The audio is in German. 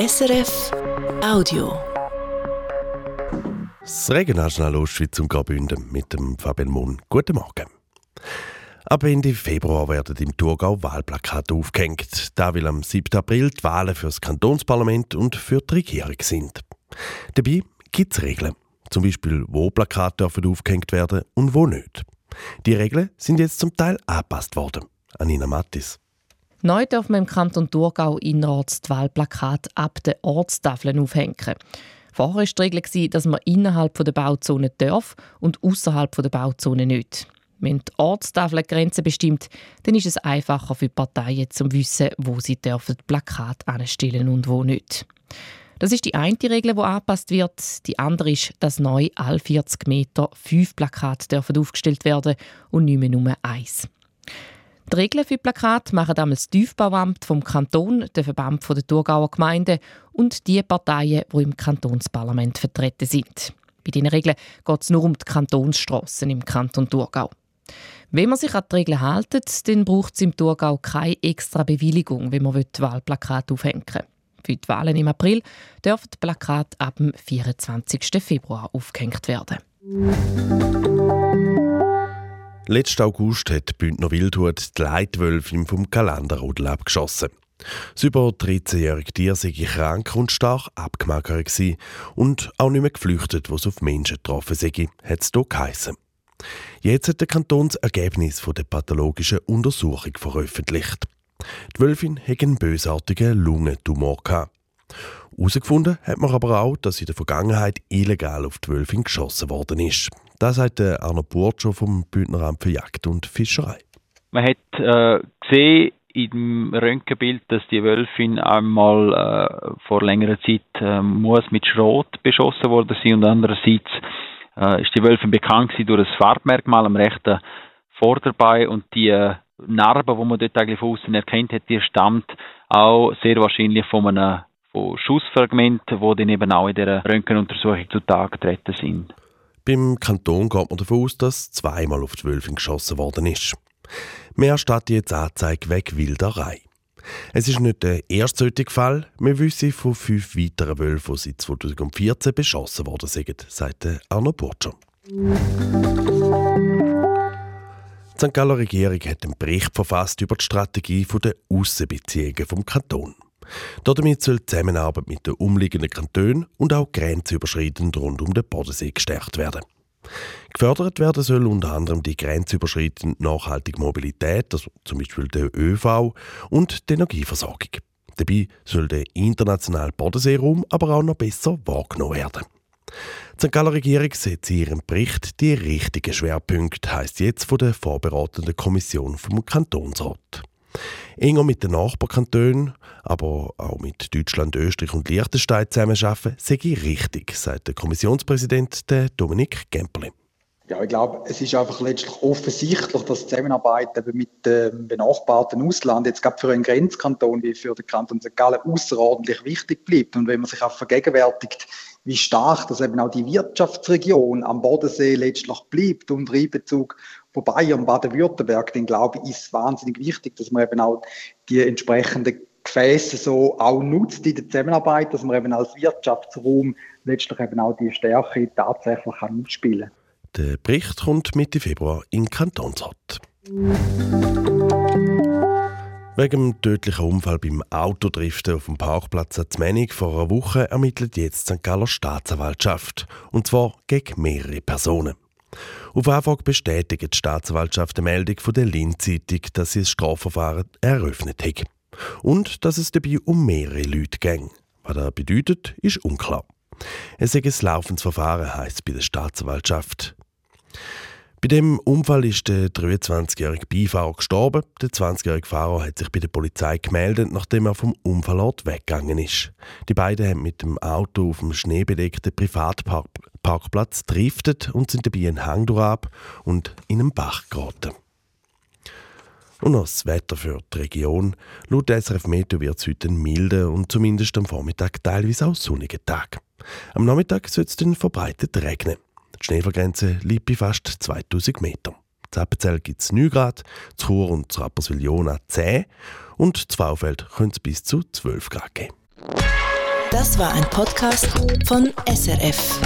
SRF Audio. Das Regionaljournal Ostschweiz und Graubünden mit dem Fabian Munn. Guten Morgen. Ab Ende Februar werden im Thurgau Wahlplakate aufgehängt, da weil am 7. April die Wahlen für das Kantonsparlament und für die Regierung sind. Dabei gibt es Regeln, zum Beispiel wo Plakate dürfen aufgehängt werden und wo nicht. Die Regeln sind jetzt zum Teil angepasst worden. Anina Mattis. Neu darf man im Kanton Thurgau innerorts die Wahlplakate ab den Ortstafeln aufhängen. Vorher war die Regel, dass man innerhalb der Bauzone darf und außerhalb der Bauzone nicht. Wenn die Ortstafel Grenzen bestimmt, dann ist es einfacher für die Parteien zu wissen, wo sie dürfen Plakat anstellen und wo nicht. Das ist die eine Regel, die angepasst wird. Die andere ist, dass neu alle 40 Meter fünf Plakate dürfen aufgestellt werden und nicht mehr nur eins. Die Regeln für Plakate machen damals das Tiefbauamt vom Kanton, der Verband der Thurgauer Gemeinden und die Parteien, die im Kantonsparlament vertreten sind. Bei diesen Regeln geht es nur um die Kantonsstrassen im Kanton Thurgau. Wenn man sich an die Regeln hält, dann braucht es im Thurgau keine extra Bewilligung, wenn man die Wahlplakate aufhängen will. Für die Wahlen im April dürfen die Plakate ab dem 24. Februar aufgehängt werden. Letzten August hat Bündner Wildhut die Leitwölfin vom Kalenderrudel abgeschossen. Das über 13-jährige Tier sei krank und stark abgemagert und auch nicht mehr geflüchtet, was auf Menschen getroffen sei, hat es hier geheissen. Jetzt hat der Kanton das Ergebnis der pathologischen Untersuchung veröffentlicht. Die Wölfin hatte einen bösartigen Lungentumor. Herausgefunden hat man aber auch, dass in der Vergangenheit illegal auf die Wölfin geschossen worden ist. Das sagt Arno Burtscher vom Bündneramt für Jagd und Fischerei. Man hat äh, gesehen im Röntgenbild, dass die Wölfin einmal äh, vor längerer Zeit äh, muss mit Schrot beschossen worden sein und andererseits äh, ist die Wölfin bekannt durch das Farbmerkmal am rechten Vorderbein und die äh, Narbe, die man dort eigentlich von außen erkennt hat, die stammt auch sehr wahrscheinlich von einem von Schussfragmenten, die dann eben auch in der Röntgenuntersuchung zutage getreten sind. Beim Kanton geht man davon aus, dass zweimal auf die Wölfin geschossen worden ist. Mehr statt jetzt Anzeige wegen Wilderei. Es ist nicht der erste solche Fall. Wir wissen von fünf weiteren Wölfen, die seit 2014 beschossen worden sind, sagt Arno Burtscher. Die St. Galler Regierung hat einen Bericht verfasst über die Strategie der Aussenbeziehungen vom Kanton. Damit soll die Zusammenarbeit mit den umliegenden Kantonen und auch grenzüberschreitend rund um den Bodensee gestärkt werden. Gefördert werden soll unter anderem die grenzüberschreitende nachhaltige Mobilität, also zum Beispiel der ÖV und die Energieversorgung. Dabei soll der internationale Bodenseeraum aber auch noch besser wahrgenommen werden. Die St. Galler Regierung setzt in ihrem Bericht die richtigen Schwerpunkte, heisst jetzt von der vorbereitenden Kommission vom Kantonsrat. Enger mit den Nachbarkantonen, aber auch mit Deutschland, Österreich und Liechtenstein zusammenarbeiten, sei richtig, sagt der Kommissionspräsident Dominik Gemperle. Ja, ich glaube, es ist einfach letztlich offensichtlich, dass die Zusammenarbeit eben mit dem benachbarten Ausland jetzt gerade für einen Grenzkanton wie für den Kanton St. Gallen außerordentlich wichtig bleibt. Und wenn man sich auch vergegenwärtigt, wie stark das eben auch die Wirtschaftsregion am Bodensee letztlich bleibt unter Einbezug von Bayern, Baden-Württemberg, dann glaube ich, ist wahnsinnig wichtig, dass man eben auch die entsprechenden Gefäße so auch nutzt in der Zusammenarbeit, dass man eben als Wirtschaftsraum letztlich eben auch die Stärke tatsächlich kann ausspielen Der Bericht kommt Mitte Februar in Kantonsrat. Wegen dem tödlichen Unfall beim Autodriften auf dem Parkplatz Azmenig vor einer Woche ermittelt jetzt die St. Galler Staatsanwaltschaft. Und zwar gegen mehrere Personen. Auf Anfrage bestätigt die Staatsanwaltschaft die Meldung von der Linz-Zeitung, dass sie das Strafverfahren eröffnet hat. Und dass es dabei um mehrere Leute ging. Was das bedeutet, ist unklar. Es ist ein laufendes Verfahren, heisst bei der Staatsanwaltschaft. Bei dem Unfall ist der 23-jährige Beifahrer gestorben. Der 20-jährige Fahrer hat sich bei der Polizei gemeldet, nachdem er vom Unfallort weggegangen ist. Die beiden haben mit dem Auto auf dem schneebedeckten Privatparkplatz driftet und sind dabei einen Hang ab und in einen Bach geraten. Und noch das Wetter für die Region. Laut SRF Meteo wird es heute ein milder und zumindest am Vormittag teilweise auch sonniger Tag. Am Nachmittag soll es dann verbreitet regnen. Die Schneefallgrenze liegt bei fast 2000 Metern. In Appenzell gibt es 9 Grad, zu Chur und zu Rapperswil-Jona 10 und zu Faufeld könnte es bis zu 12 Grad geben. Das war ein Podcast von SRF.